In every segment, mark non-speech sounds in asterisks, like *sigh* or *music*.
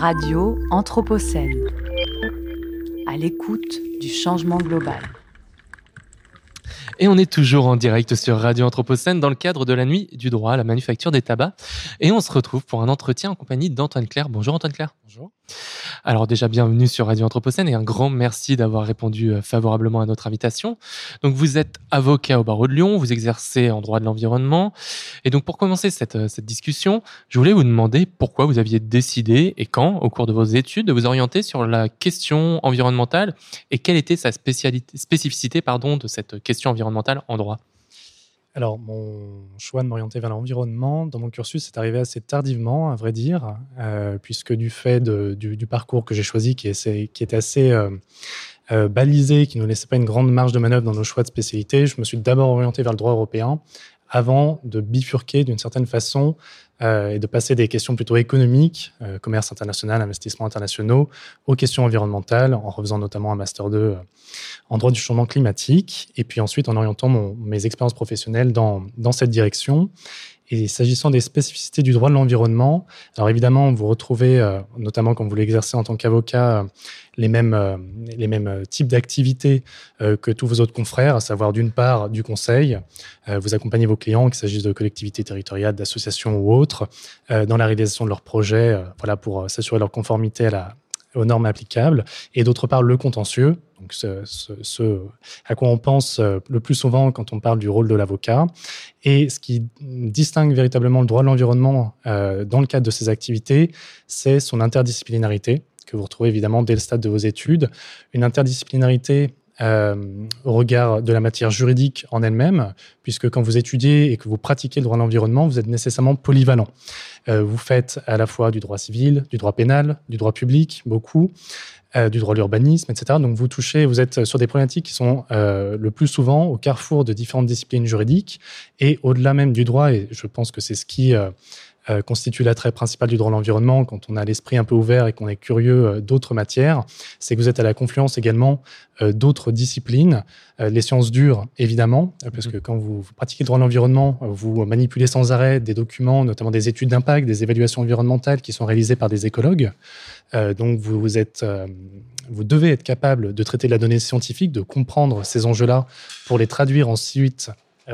Radio Anthropocène. À l'écoute du changement global. Et on est toujours en direct sur Radio Anthropocène dans le cadre de la nuit du droit à la manufacture des tabacs. Et on se retrouve pour un entretien en compagnie d'Antoine Claire. Bonjour Antoine Claire. Bonjour. Alors déjà bienvenue sur Radio Anthropocène et un grand merci d'avoir répondu euh, favorablement à notre invitation. Donc vous êtes avocat au barreau de Lyon, vous exercez en droit de l'environnement. Et donc pour commencer cette, euh, cette discussion, je voulais vous demander pourquoi vous aviez décidé et quand, au cours de vos études, de vous orienter sur la question environnementale et quelle était sa spécialité, spécificité pardon, de cette question environnementale en droit. Alors, mon choix de m'orienter vers l'environnement, dans mon cursus, c'est arrivé assez tardivement, à vrai dire, euh, puisque du fait du, parcours que j'ai choisi, qui, qui était assez euh, euh, balisé, qui ne nous laissait pas une grande marge de manœuvre dans nos choix de spécialité, je me suis d'abord orienté vers le droit européen, avant de bifurquer d'une certaine façon euh, et de passer des questions plutôt économiques, euh, commerce international, investissements internationaux, aux questions environnementales, en refaisant notamment un Master 2 euh, en droit du changement climatique, et puis ensuite en orientant mes expériences professionnelles dans, dans cette direction. Et s'agissant des spécificités du droit de l'environnement, alors évidemment, vous retrouvez, euh, notamment quand vous l'exercez en tant qu'avocat, euh, les mêmes, euh, types d'activités que tous vos autres confrères, à savoir d'une part du conseil, vous accompagnez vos clients, qu'il s'agisse de collectivités territoriales, d'associations ou autres, dans la réalisation de leurs projets, voilà, pour s'assurer leur conformité aux normes applicables, et d'autre part le contentieux, ce, à quoi on pense euh, le plus souvent quand on parle du rôle de l'avocat. Et ce qui distingue véritablement le droit de l'environnement euh, dans le cadre de ces activités, c'est son interdisciplinarité, que vous retrouvez évidemment dès le stade de vos études. Une interdisciplinarité euh, au regard de la matière juridique en elle-même, puisque quand vous étudiez et que vous pratiquez le droit de l'environnement, vous êtes nécessairement polyvalent. Vous faites à la fois du droit civil, du droit pénal, du droit public, beaucoup, euh, du droit de l'urbanisme, etc. Donc vous touchez, vous êtes sur des problématiques qui sont le plus souvent au carrefour de différentes disciplines juridiques et au-delà même du droit, et je pense que c'est ce qui euh, constitue l'attrait principal du droit de l'environnement quand on a l'esprit un peu ouvert et qu'on est curieux euh, d'autres matières, c'est que vous êtes à la confluence également euh, d'autres disciplines, les sciences dures évidemment, parce mhm. que quand vous, pratiquez le droit de l'environnement, vous manipulez sans arrêt des documents, notamment des études d'impact, des évaluations environnementales qui sont réalisées par des écologues. donc vous, êtes, vous devez être capable de traiter la donnée scientifique, de comprendre ces enjeux-là pour les traduire ensuite euh,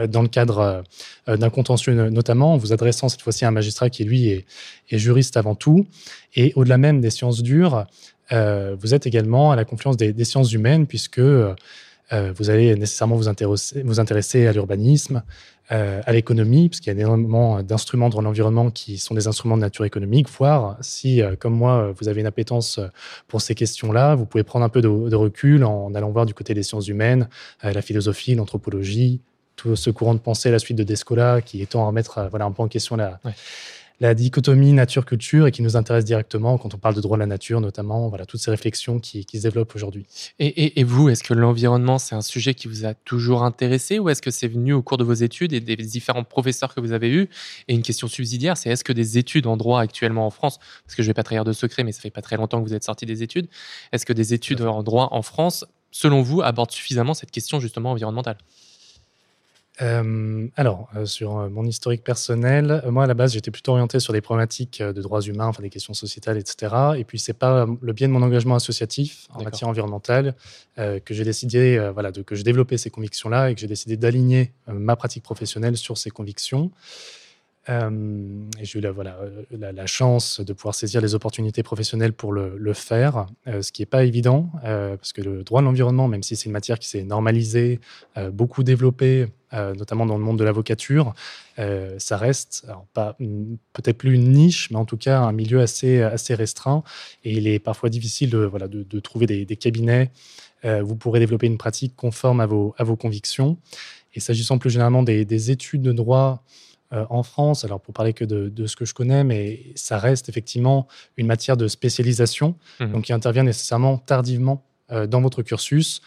dans le cadre euh, d'un contentieux notamment, en vous adressant cette fois-ci à un magistrat qui, lui, est, juriste avant tout. Et au-delà même des sciences dures, euh, vous êtes également à la confluence des, sciences humaines, puisque vous allez nécessairement vous intéresser, à l'urbanisme, à l'économie, puisqu'il y a énormément d'instruments dans l'environnement qui sont des instruments de nature économique, voire si, comme moi, vous avez une appétence pour ces questions-là, vous pouvez prendre un peu de recul en allant voir du côté des sciences humaines, la philosophie, l'anthropologie, tout ce courant de pensée la suite de Descola qui est à remettre euh, voilà, un peu en question la, la dichotomie nature-culture et qui nous intéresse directement quand on parle de droit de la nature, notamment, voilà, toutes ces réflexions qui, qui se développent aujourd'hui. Et, et, vous, est-ce que l'environnement, c'est un sujet qui vous a toujours intéressé ou est-ce que c'est venu au cours de vos études et des différents professeurs que vous avez eus Et une question subsidiaire, c'est est-ce que des études en droit actuellement en France, parce que je ne vais pas trahir de secret, mais ça fait pas très longtemps que vous êtes sorti des études, est-ce que des études en droit en France, selon vous, abordent suffisamment cette question justement environnementale? Euh, alors, euh, sur euh, mon historique personnel, moi à la base j'étais plutôt orienté sur des problématiques de droits humains, enfin des questions sociétales, etc. Et puis c'est pas le biais de mon engagement associatif en matière environnementale que j'ai décidé, voilà, de, que j'ai développé ces convictions-là et que j'ai décidé d'aligner ma pratique professionnelle sur ces convictions. Euh, j'ai eu euh, la, chance de pouvoir saisir les opportunités professionnelles pour le, faire, euh, ce qui n'est pas évident, parce que le droit de l'environnement, même si c'est une matière qui s'est normalisée, beaucoup développée, notamment dans le monde de l'avocature, ça reste peut-être plus une niche, mais en tout cas un milieu assez, restreint. Et il est parfois difficile de, trouver des, cabinets vous pourrez développer une pratique conforme à vos, convictions. Et s'agissant plus généralement des études de droit, euh, en France, alors pour parler que de, ce que je connais, mais ça reste effectivement une matière de spécialisation, mmh. donc qui intervient nécessairement tardivement euh, dans votre cursus.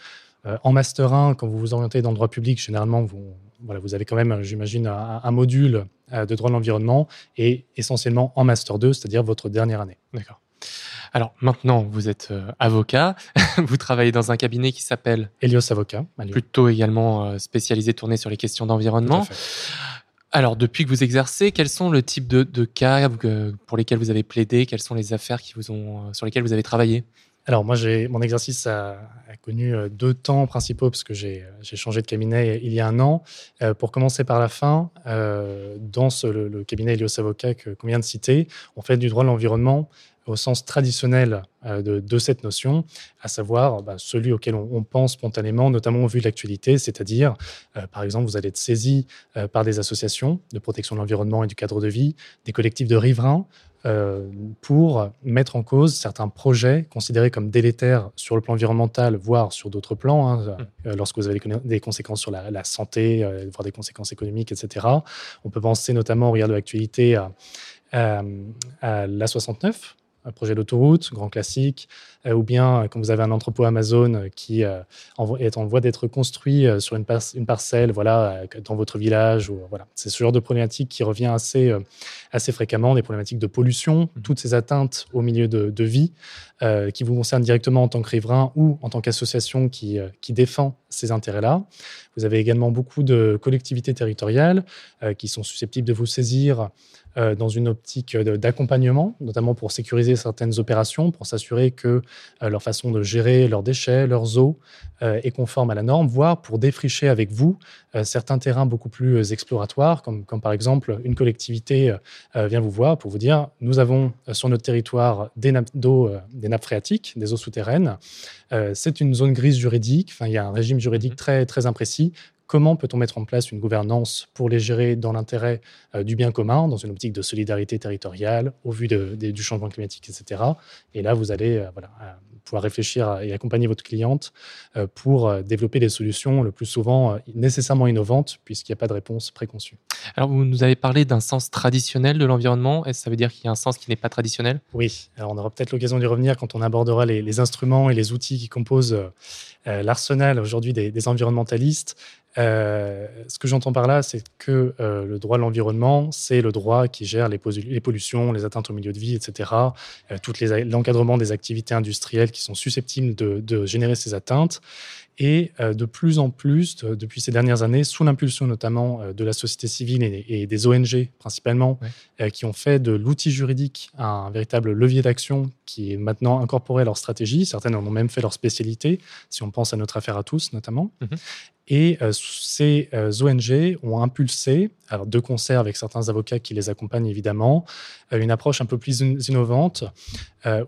Euh, en Master 1, quand vous vous orientez dans le droit public, généralement, vous, voilà, vous avez quand même, j'imagine, un, module de droit de l'environnement et essentiellement en Master 2, c'est-à-dire votre dernière année. D'accord. Alors maintenant, vous êtes avocat, *laughs* vous travaillez dans un cabinet qui s'appelle Elios Avocat, plutôt également spécialisé, tourné sur les questions d'environnement. Alors, depuis que vous exercez, quels sont le type de, cas pour lesquels vous avez plaidé? Quelles sont les affaires ont, sur lesquelles vous avez travaillé? Alors moi, mon exercice a, connu euh, deux temps principaux parce que j'ai changé de cabinet il y a un an. Euh, pour commencer par la fin, euh, dans le, cabinet Elios Avocat qu'on vient de citer, on fait du droit de l'environnement au sens traditionnel de, cette notion, à savoir bah, celui auquel on, pense spontanément, notamment au vu de l'actualité, c'est-à-dire, par exemple, vous allez être saisi par des associations de protection de l'environnement et du cadre de vie, des collectifs de riverains, euh, pour mettre en cause certains projets considérés comme délétères sur le plan environnemental, voire sur d'autres plans, hein, mmh. euh, lorsque vous avez des conséquences sur la, santé, euh, voire des conséquences économiques, etc. On peut penser notamment, au regard de l'actualité, à, à l'A69, un projet d'autoroute, grand classique, ou bien euh, quand vous avez un entrepôt Amazon euh, qui est en voie d'être construit sur une, une, parcelle, voilà, dans votre village, ou voilà, c'est ce genre de problématique qui revient assez, assez fréquemment, des problématiques de pollution, mmh. toutes ces atteintes au milieu de, vie qui vous concernent directement en tant que riverain ou en tant qu'association qui, qui défend ces intérêts-là. Vous avez également beaucoup de collectivités territoriales qui sont susceptibles de vous saisir euh, dans une optique d'accompagnement, notamment pour sécuriser certaines opérations, pour s'assurer que euh, leur façon de gérer leurs déchets, leurs eaux euh, est conforme à la norme, voire pour défricher avec vous certains terrains beaucoup plus exploratoires, comme, comme par exemple une collectivité vient vous voir pour vous dire, nous avons sur notre territoire des nappes d'eau, des nappes phréatiques, des eaux souterraines. C'est une zone grise juridique, enfin, il y a un régime juridique mmh. très, très imprécis Comment peut-on mettre en place une gouvernance pour les gérer dans l'intérêt euh, du bien commun, dans une optique de solidarité territoriale, au vu du changement climatique, etc. Et là, vous allez euh, voilà, euh, pouvoir réfléchir et accompagner votre cliente pour développer des solutions le plus souvent nécessairement innovantes, puisqu'il n'y a pas de réponse préconçue. Alors, vous nous avez parlé d'un sens traditionnel de l'environnement. Est-ce que ça veut dire qu'il y a un sens qui n'est pas traditionnel? Oui. Alors, on aura peut-être l'occasion d'y revenir quand on abordera les, instruments et les outils qui composent l'arsenal aujourd'hui des, environnementalistes. Euh, ce que j'entends par là, c'est que euh, le droit de l'environnement, c'est le droit qui gère les, pollutions, les atteintes au milieu de vie, etc., euh, l'encadrement des activités industrielles qui sont susceptibles de générer ces atteintes. Et euh, de plus en plus, depuis ces dernières années, sous l'impulsion notamment de la société civile et, des ONG principalement, qui ont fait de l'outil juridique un véritable levier d'action qui est maintenant incorporé à leur stratégie. Certaines en ont même fait leur spécialité, si on pense à notre affaire à tous notamment. Mhm. Et ces ONG ont impulsé, alors de concert avec certains avocats qui les accompagnent évidemment, une approche un peu plus innovante,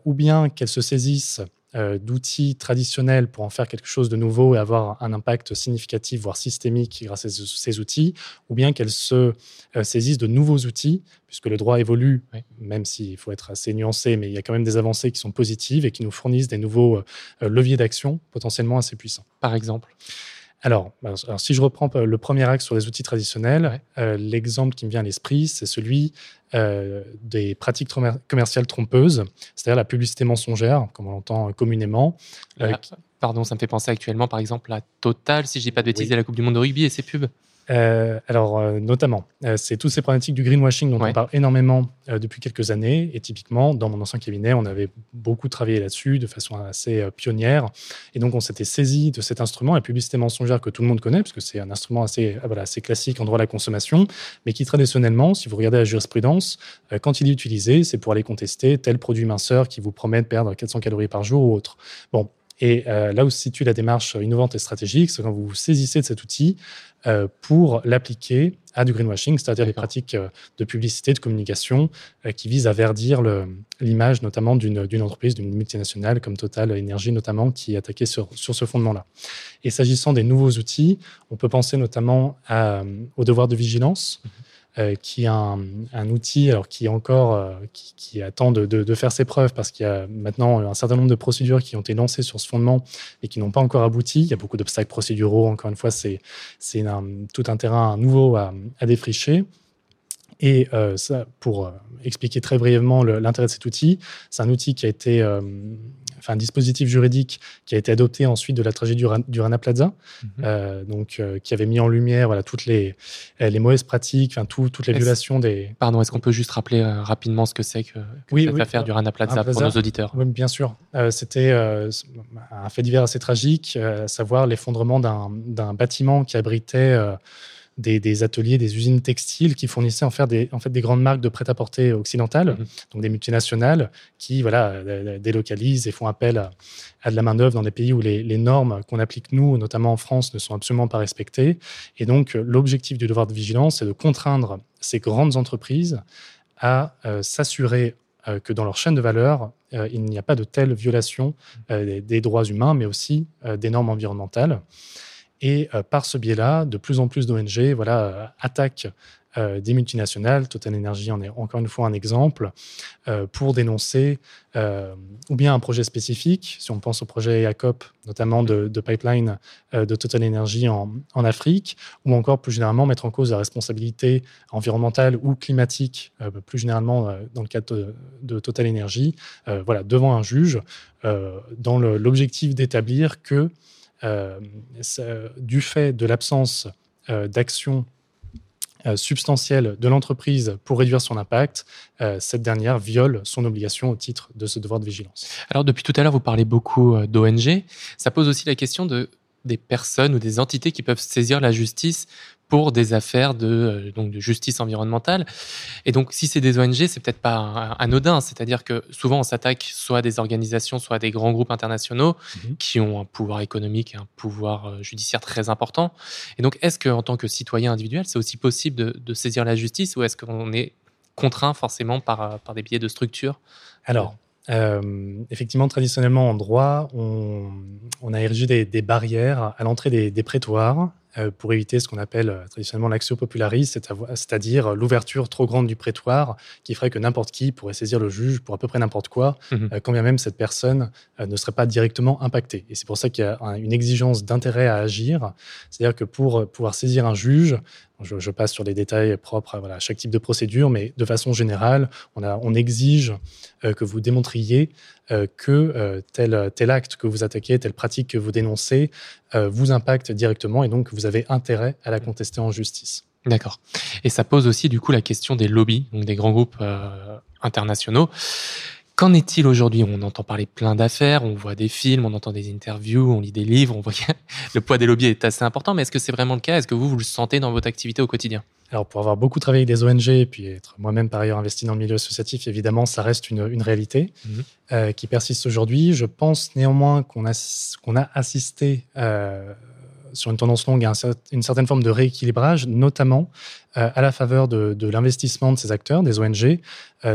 ou bien qu'elles se saisissent euh, d'outils traditionnels pour en faire quelque chose de nouveau et avoir un impact significatif, voire systémique grâce à ces outils, ou bien qu'elles se euh, saisissent de nouveaux outils, puisque le droit évolue, même s'il faut être assez nuancé, mais il y a quand même des avancées qui sont positives et qui nous fournissent des nouveaux euh, leviers d'action potentiellement assez puissants. Par exemple alors, ben, alors, si je reprends le premier axe sur les outils traditionnels, euh, l'exemple qui me vient à l'esprit, c'est celui euh, des pratiques commerciales trompeuses, c'est-à-dire la publicité mensongère, comme on l'entend communément. Euh, pardon, ça me fait penser actuellement, par exemple, à Total, si je dis pas de bêtises, à la Coupe du Monde de rugby et ses pubs. Euh, alors, euh, notamment, euh, c'est toutes ces problématiques du greenwashing dont on parle énormément depuis quelques années. Et typiquement, dans mon ancien cabinet, on avait beaucoup travaillé là-dessus de façon assez pionnière. Et donc, on s'était saisi de cet instrument, la publicité mensongère que tout le monde connaît, parce que c'est un instrument assez, voilà, assez classique en droit à la consommation, mais qui traditionnellement, si vous regardez la jurisprudence, quand il est utilisé, c'est pour aller contester tel produit minceur qui vous promet de perdre 400 calories par jour ou autre. Bon, et là où se situe la démarche innovante et stratégique, c'est quand vous vous saisissez de cet outil euh, pour l'appliquer à du greenwashing, c'est-à-dire les pratiques euh, de publicité, de communication euh, qui visent à verdir l'image notamment d'une entreprise, d'une multinationale comme Total Energy notamment, qui est attaquée sur, sur ce fondement-là. Et s'agissant des nouveaux outils, on peut penser notamment à, au devoir de vigilance. Mhm. Euh, qui est un, outil alors, qui, encore, euh, qui, attend de, faire ses preuves parce qu'il y a maintenant un certain nombre de procédures qui ont été lancées sur ce fondement et qui n'ont pas encore abouti. Il y a beaucoup d'obstacles procéduraux. Encore une fois, c'est tout un terrain nouveau à, défricher. Et euh, pour expliquer très brièvement l'intérêt de cet outil, c'est un outil qui a été enfin, un dispositif juridique qui a été adopté ensuite de la tragédie du, Rana Plaza, mhm. euh, donc, euh, qui avait mis en lumière voilà, toutes les, euh, les mauvaises pratiques, enfin, toutes les violations des. Pardon, est-ce qu'on peut juste rappeler rapidement ce que c'est que, cette affaire du Rana Plaza, pour nos auditeurs? Oui, bien sûr. C'était un fait divers assez tragique, à savoir l'effondrement d'un bâtiment qui abritait des, ateliers, des usines textiles qui fournissaient en fait des, en fait, des grandes marques de prêt-à-porter occidentales, mhm. donc des multinationales qui voilà, délocalisent et font appel à, de la main-d'œuvre dans des pays où les, normes qu'on applique nous, notamment en France, ne sont absolument pas respectées. Et donc, l'objectif du devoir de vigilance, c'est de contraindre ces grandes entreprises à euh, s'assurer euh, que dans leur chaîne de valeur, euh, il n'y a pas de telle violation des, droits humains, mais aussi des normes environnementales. Et par ce biais-là, de plus en plus d'ONG voilà, attaquent euh, des multinationales, Total Energy en est encore une fois un exemple, euh, pour dénoncer euh, ou bien un projet spécifique, si on pense au projet EACOP, notamment de, pipeline de Total Energy en, Afrique, ou encore plus généralement mettre en cause la responsabilité environnementale ou climatique, plus généralement dans le cadre de, Total Energy, voilà, devant un juge, dans l'objectif d'établir que du fait de l'absence d'action euh, substantielle de l'entreprise pour réduire son impact, euh, cette dernière viole son obligation au titre de ce devoir de vigilance. Alors depuis tout à l'heure, vous parlez beaucoup euh, d'ONG. Ça pose aussi la question de, des personnes ou des entités qui peuvent saisir la justice pour des affaires de, euh, donc de justice environnementale. Et donc, si c'est des ONG, c'est peut-être pas anodin. C'est-à-dire que souvent, on s'attaque soit à des organisations, soit à des grands groupes internationaux mhm. qui ont un pouvoir économique et un pouvoir euh, judiciaire très important. Et donc, est-ce qu'en tant que citoyen individuel, c'est aussi possible de, saisir la justice ou est-ce qu'on est contraint forcément par, euh, par des biais de structure? Alors, effectivement, traditionnellement en droit, on, a érigé des, barrières à l'entrée des, des, prétoires pour éviter ce qu'on appelle euh, traditionnellement l'axio popularis, c'est-à-dire l'ouverture trop grande du prétoire qui ferait que n'importe qui pourrait saisir le juge pour à peu près n'importe quoi, mhm. euh, quand bien même cette personne ne serait pas directement impactée. Et c'est pour ça qu'il y a une exigence d'intérêt à agir, c'est-à-dire que pour pouvoir saisir un juge, je, passe sur les détails propres à voilà, chaque type de procédure, mais de façon générale, on, a, on exige euh, que vous démontriez euh, que euh, tel, tel acte que vous attaquez, telle pratique que vous dénoncez, vous impacte directement et donc vous avez intérêt à la contester en justice. D'accord. Et ça pose aussi du coup la question des lobbies, donc des grands groupes internationaux. Qu'en est-il aujourd'hui? On entend parler plein d'affaires, on voit des films, on entend des interviews, on lit des livres, on voit *laughs* le poids des lobbies est assez important, mais est-ce que c'est vraiment le cas? Est-ce que vous, vous le sentez dans votre activité au quotidien? Alors, pour avoir beaucoup travaillé avec des ONG et puis être moi-même par ailleurs investi dans le milieu associatif, évidemment, ça reste une, réalité mhm. euh, qui persiste aujourd'hui. Je pense néanmoins qu'on a, assisté euh, sur une tendance longue à une certaine forme de rééquilibrage, notamment euh, à la faveur de, de l'investissement de ces acteurs, des ONG,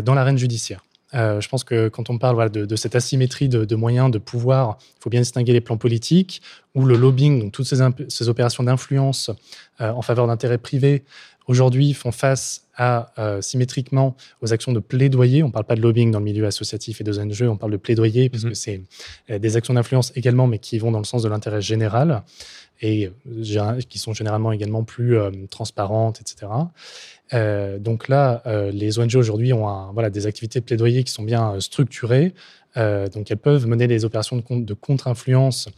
dans l'arène judiciaire. Euh, je pense que quand on parle de, cette asymétrie de, moyens, de pouvoir, il faut bien distinguer les plans politiques, ou le lobbying, donc toutes ces, opérations d'influence euh, en faveur d'intérêts privés, aujourd'hui font face à, euh, symétriquement aux actions de plaidoyer. On ne parle pas de lobbying dans le milieu associatif et de ONG, on parle de plaidoyer, parce mm-hmm. que c'est des actions d'influence également, mais qui vont dans le sens de l'intérêt général et qui sont généralement également plus transparentes, etc. Euh, donc là, euh, les ONG aujourd'hui ont voilà, des activités de plaidoyer qui sont bien euh, structurées. donc elles peuvent mener des opérations de, de contre-influence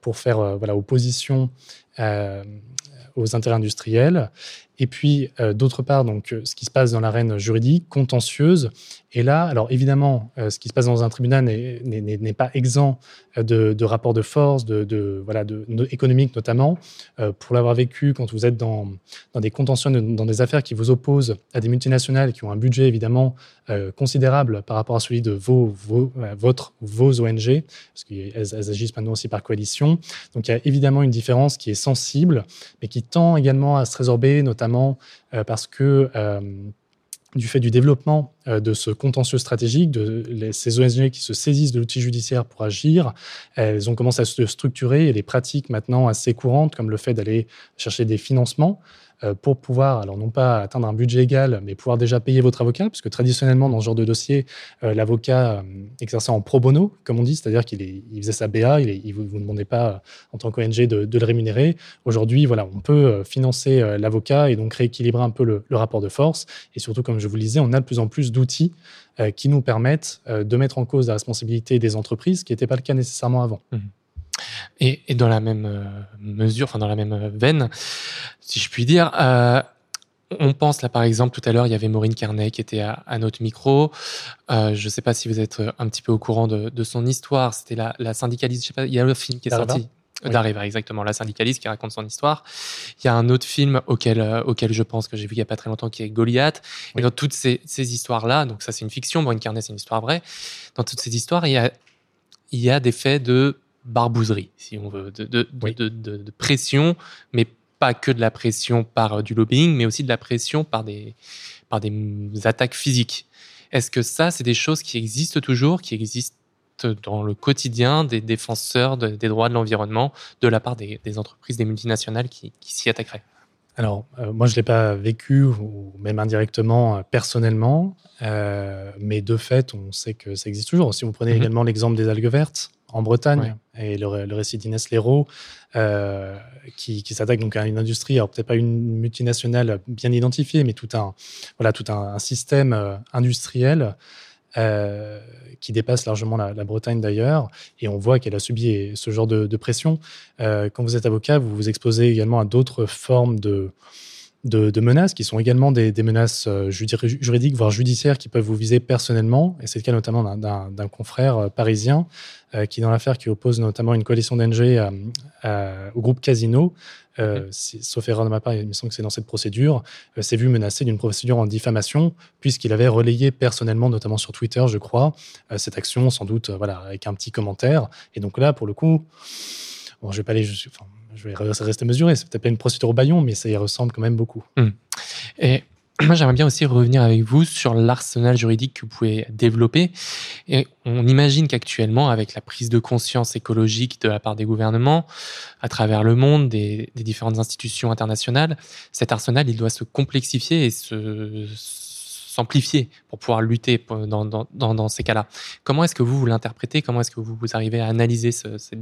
pour faire voilà, opposition aux intérêts industriels. Et puis, d'autre part, donc, ce qui se passe dans l'arène juridique, contentieuse, et là, alors évidemment, euh, ce qui se passe dans un tribunal n'est pas exempt euh, de, rapports de force, de, voilà, de, économiques notamment. Euh, pour l'avoir vécu, quand vous êtes dans, dans des contentieux, dans des affaires qui vous opposent à des multinationales qui ont un budget évidemment considérable par rapport à celui de vos, vos, votre, vos ONG, parce qu'elles agissent maintenant aussi par coalition. Donc il y a évidemment une différence qui est sensible, mais qui tend également à se résorber, notamment parce que du fait du développement euh, de ce contentieux stratégique, de ces ONG qui se saisissent de l'outil judiciaire pour agir, elles ont commencé à se structurer et les pratiques maintenant assez courantes, comme le fait d'aller chercher des financements, euh, pour pouvoir, alors non pas atteindre un budget égal, mais pouvoir déjà payer votre avocat, puisque traditionnellement, dans ce genre de dossier, euh, l'avocat euh, exerçait en pro bono, comme on dit, c'est-à-dire qu'il il faisait sa BA, il ne vous, demandait pas, en tant qu'ONG, de, de, le rémunérer. Aujourd'hui, voilà, on peut financer l'avocat et donc rééquilibrer un peu le, rapport de force. Et surtout, comme je vous le disais, on a de plus en plus d'outils qui nous permettent de mettre en cause la responsabilité des entreprises, ce qui n'était pas le cas nécessairement avant. Mmh. Et, dans la même euh, mesure, enfin dans la même euh, veine, si je puis dire, euh, on pense là par exemple tout à l'heure, il y avait Maureen Carnet qui était à, notre micro. je ne sais pas si vous êtes un petit peu au courant de, son histoire. C'était la, syndicaliste. Je sais pas, il y a le film qui est sorti. d'Arriva, exactement, la syndicaliste qui raconte son histoire. Il y a un autre film auquel, auquel je pense que j'ai vu il n'y a pas très longtemps qui est Goliath. Et dans toutes ces, ces histoires-là, donc ça c'est une fiction, Brune Carnet c'est une histoire vraie, dans toutes ces histoires, il y a, il y a des faits de barbouzerie, si on veut, de, de, de, de pression, mais pas que de la pression par du lobbying, mais aussi de la pression par des, par des attaques physiques. Est-ce que ça, c'est des choses qui existent toujours, qui existent dans le quotidien des défenseurs des droits de l'environnement de la part des, entreprises, des multinationales qui, s'y attaqueraient? Alors, euh, moi, je ne l'ai pas vécu, ou même indirectement, euh, personnellement, euh, mais de fait, on sait que ça existe toujours. Si vous prenez mhm. également l'exemple des algues vertes en Bretagne, et le, récit d'Inès Léraud, qui, s'attaque donc à une industrie, alors peut-être pas une multinationale bien identifiée, mais tout un, voilà, tout un système industriel euh, qui dépasse largement la, Bretagne d'ailleurs, et on voit qu'elle a subi ce genre de, pression. Euh, quand vous êtes avocat, vous vous exposez également à d'autres formes de, de, menaces qui sont également des, menaces euh, juridiques, voire judiciaires, qui peuvent vous viser personnellement. Et c'est le cas notamment d'un confrère euh, parisien euh, qui, dans l'affaire qui oppose notamment une coalition d'NG au groupe Casino, sauf erreur de ma part, il me semble que c'est dans cette procédure, s'est vu menacé d'une procédure en diffamation, puisqu'il avait relayé personnellement, notamment sur Twitter, je crois, cette action, sans doute voilà, avec un petit commentaire. Et donc là, pour le coup, bon, je vais pas aller... Enfin, je vais rester mesuré. C'est peut-être une procédure au baillon, mais ça y ressemble quand même beaucoup. Hmm. Et moi, j'aimerais bien aussi revenir avec vous sur l'arsenal juridique que vous pouvez développer. Et on imagine qu'actuellement, avec la prise de conscience écologique de la part des gouvernements, à travers le monde, des différentes institutions internationales, cet arsenal, il doit se complexifier et se s'amplifier pour pouvoir lutter dans, dans, dans, ces cas-là. Comment est-ce que vous, vous l'interprétez? Comment est-ce que vous, vous, arrivez à analyser cette,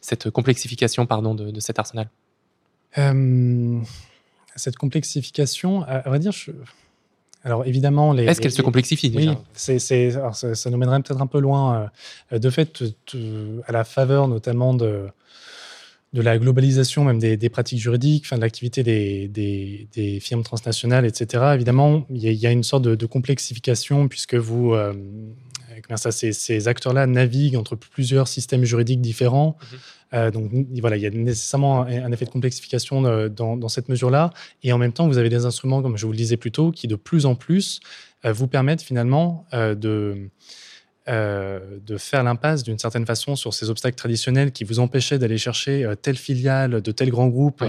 cette, complexification pardon, de, de cet arsenal? Euh, Cette complexification, à, vrai dire, je... alors évidemment... Est-ce qu'elle se complexifie déjà? Oui, c'est, ça, ça, nous mènerait peut-être un peu loin. Euh, de fait, à la faveur notamment de de la globalisation même des, pratiques juridiques, enfin, de l'activité des, des, firmes transnationales, etc. Évidemment, il y, a, une sorte de, complexification puisque vous, euh, ça, ces, acteurs-là naviguent entre plusieurs systèmes juridiques différents. Mhm. Euh, donc voilà, il y a nécessairement un, effet de complexification euh, dans, cette mesure-là. Et en même temps, vous avez des instruments, comme je vous le disais plus tôt, qui de plus en plus vous permettent finalement de euh, de faire l'impasse d'une certaine façon sur ces obstacles traditionnels qui vous empêchaient d'aller chercher euh, telle filiale de tel grand groupe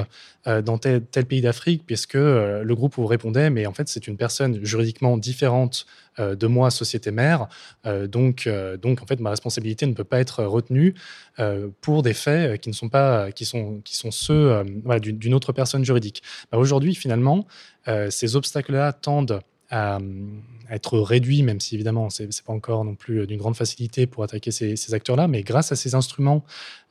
euh, dans tel, pays d'Afrique, puisque le groupe vous répondait, mais en fait c'est une personne juridiquement différente de moi, société mère, donc, donc en fait ma responsabilité ne peut pas être retenue pour des faits qui ne sont pas, qui sont, qui sont ceux d'une autre personne juridique. Bah, aujourd'hui finalement, ces obstacles-là tendent à, être réduit, même si évidemment ce n'est pas encore non plus d'une grande facilité pour attaquer ces, acteurs-là, mais grâce à ces instruments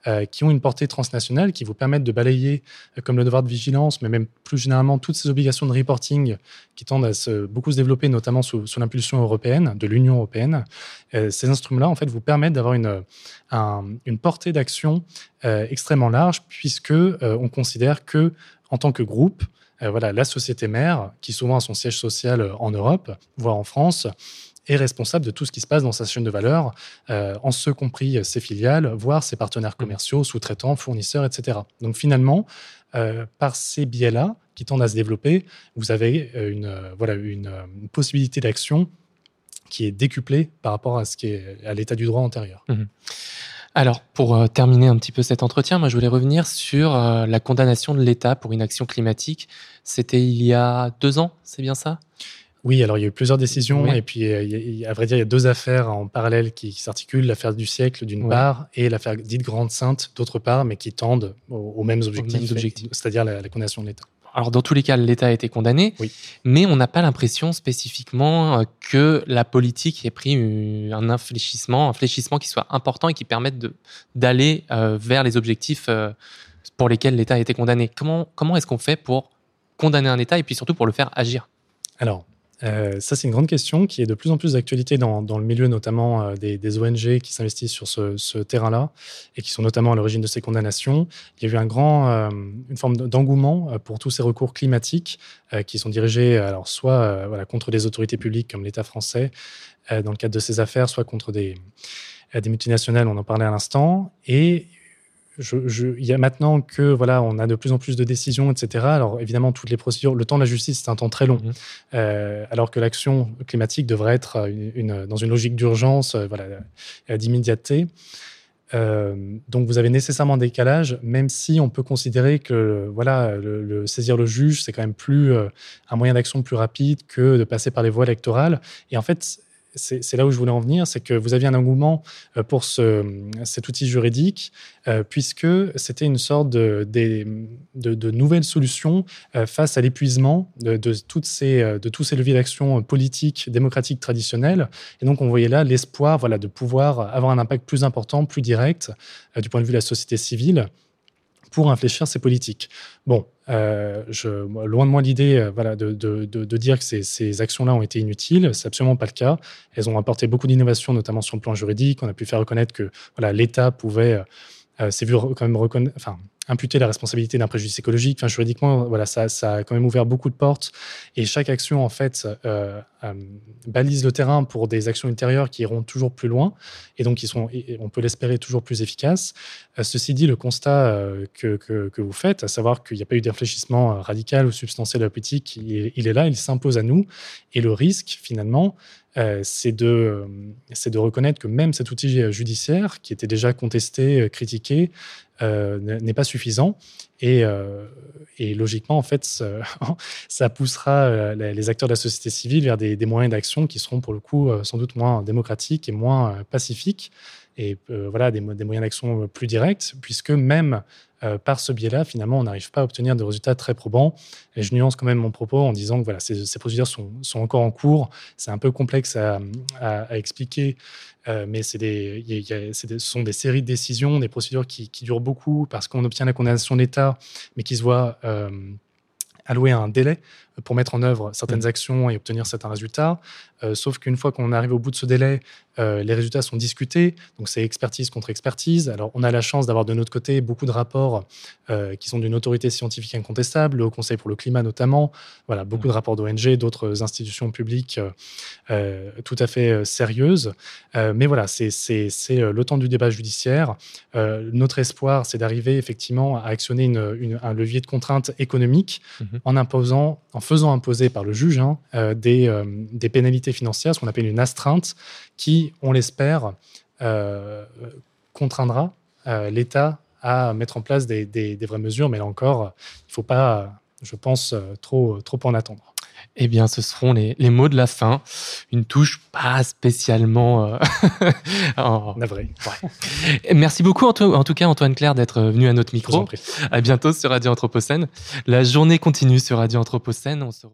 euh, qui ont une portée transnationale, qui vous permettent de balayer, euh, comme le devoir de vigilance, mais même plus généralement toutes ces obligations de reporting qui tendent à se, beaucoup se développer, notamment sous, l'impulsion européenne, de l'Union européenne, euh, ces instruments-là en fait vous permettent d'avoir une, une portée d'action extrêmement large, puisque on considère que en tant que groupe, euh, voilà, la société mère, qui souvent a son siège social euh, en Europe, voire en France, est responsable de tout ce qui se passe dans sa chaîne de valeur, euh, en ce compris ses filiales, voire ses partenaires mmh. commerciaux, sous-traitants, fournisseurs, etc. Donc finalement, par ces biais-là, qui tendent à se développer, vous avez une, voilà, une, possibilité d'action qui est décuplée par rapport à ce qui est à l'état du droit antérieur. Mmh. Alors, pour euh, terminer un petit peu cet entretien, moi, je voulais revenir sur euh, la condamnation de l'État pour une action climatique. C'était il y a deux ans, c'est bien ça? Oui, alors il y a eu plusieurs décisions et puis euh, à vrai dire il y a deux affaires en parallèle qui, s'articulent l'affaire du siècle d'une part et l'affaire dite Grande Sainte d'autre part, mais qui tendent aux, mêmes objectifs, c'est-à-dire la, la condamnation de l'État alors dans tous les cas, l'État a été condamné, mais on n'a pas l'impression spécifiquement euh, que la politique ait pris un infléchissement, un fléchissement qui soit important et qui permette d'aller euh, vers les objectifs euh, pour lesquels l'État a été condamné. Comment, comment est-ce qu'on fait pour condamner un État et puis surtout pour le faire agir? Alors, euh, ça, c'est une grande question qui est de plus en plus d'actualité dans, le milieu, notamment euh, des, ONG qui s'investissent sur ce, terrain-là et qui sont notamment à l'origine de ces condamnations. Il y a eu un grand, euh, une forme d'engouement pour tous ces recours climatiques qui sont dirigés, alors soit contre des autorités publiques comme l'État français dans le cadre de ces affaires, soit contre des, des multinationales, on en parlait à l'instant, et il y a maintenant que voilà, on a de plus en plus de décisions, etc. Alors évidemment, toutes les procédures, le temps de la justice, c'est un temps très long, mmh. euh, alors que l'action climatique devrait être une, dans une logique d'urgence, euh, voilà, d'immédiateté. donc vous avez nécessairement un décalage, même si on peut considérer que voilà, le, saisir le juge, c'est quand même plus un moyen d'action plus rapide que de passer par les voies électorales. Et en fait, c'est là où je voulais en venir, c'est que vous aviez un engouement euh, pour ce, cet outil juridique, euh, puisque c'était une sorte de, de, nouvelles solutions euh, face à l'épuisement de, toutes ces, de tous ces leviers d'action politiques, démocratiques traditionnels. Et donc, on voyait là l'espoir voilà, de pouvoir avoir un impact plus important, plus direct, du point de vue de la société civile, pour infléchir ces politiques. Bon, euh, je, loin de moi l'idée euh, voilà, de, de, de, dire que ces, ces actions-là ont été inutiles. C'est absolument pas le cas. Elles ont apporté beaucoup d'innovations, notamment sur le plan juridique. On a pu faire reconnaître que voilà, l'État pouvait, euh, s'est vu quand même reconnaître, imputer la responsabilité d'un préjudice écologique. Enfin, juridiquement, voilà, ça, ça, a quand même ouvert beaucoup de portes. Et chaque action, en fait, euh, euh, balise le terrain pour des actions ultérieures qui iront toujours plus loin et donc qui sont, on peut l'espérer, toujours plus efficaces. Euh, ceci dit, le constat que, que, vous faites, à savoir qu'il n'y a pas eu d'infléchissement radical ou substantiel de la politique, il, est là, il s'impose à nous. Et le risque, finalement, c'est de, de reconnaître que même cet outil judiciaire, qui était déjà contesté, critiqué, euh, n'est pas suffisant. Et, euh, et, logiquement, en fait, ça, *laughs* poussera euh, les acteurs de la société civile vers des, moyens d'action qui seront pour le coup sans doute moins démocratiques et moins pacifiques. Et voilà, des, moyens d'action plus directs, puisque même par ce biais-là, finalement, on n'arrive pas à obtenir de résultats très probants. Et je nuance quand même mon propos en disant que voilà, ces, procédures sont, sont, encore en cours. C'est un peu complexe à, à expliquer euh, mais c'est des, ce sont des séries de décisions, des procédures qui, durent beaucoup parce qu'on obtient la condamnation de l'État, mais qui se voient euh, allouer un délai pour mettre en œuvre certaines mmh. actions et obtenir certains résultats. Euh, sauf qu'une fois qu'on arrive au bout de ce délai, euh, les résultats sont discutés. Donc c'est expertise contre expertise. Alors on a la chance d'avoir de notre côté beaucoup de rapports euh, qui sont d'une autorité scientifique incontestable, le Haut Conseil pour le climat notamment. Voilà, beaucoup de mmh. rapports d'ONG, d'autres institutions publiques tout à fait sérieuses. mais voilà, c'est le temps du débat judiciaire. notre espoir, c'est d'arriver effectivement à actionner une, un levier de contrainte économique mmh en imposant, en faisant imposer par le juge hein, euh, des, euh, des, pénalités financières, ce qu'on appelle une astreinte, qui, on l'espère, euh, contraindra l'État à mettre en place des, des, vraies mesures. Mais là encore, il ne faut pas, je pense, trop, trop en attendre. Eh bien, ce seront les, les, mots de la fin. Une touche pas spécialement. Euh... *laughs* Merci beaucoup, en tout cas, Antoine Claire, d'être venu à notre micro. À bientôt sur Radio Anthropocène. La journée continue sur Radio Anthropocène. On se...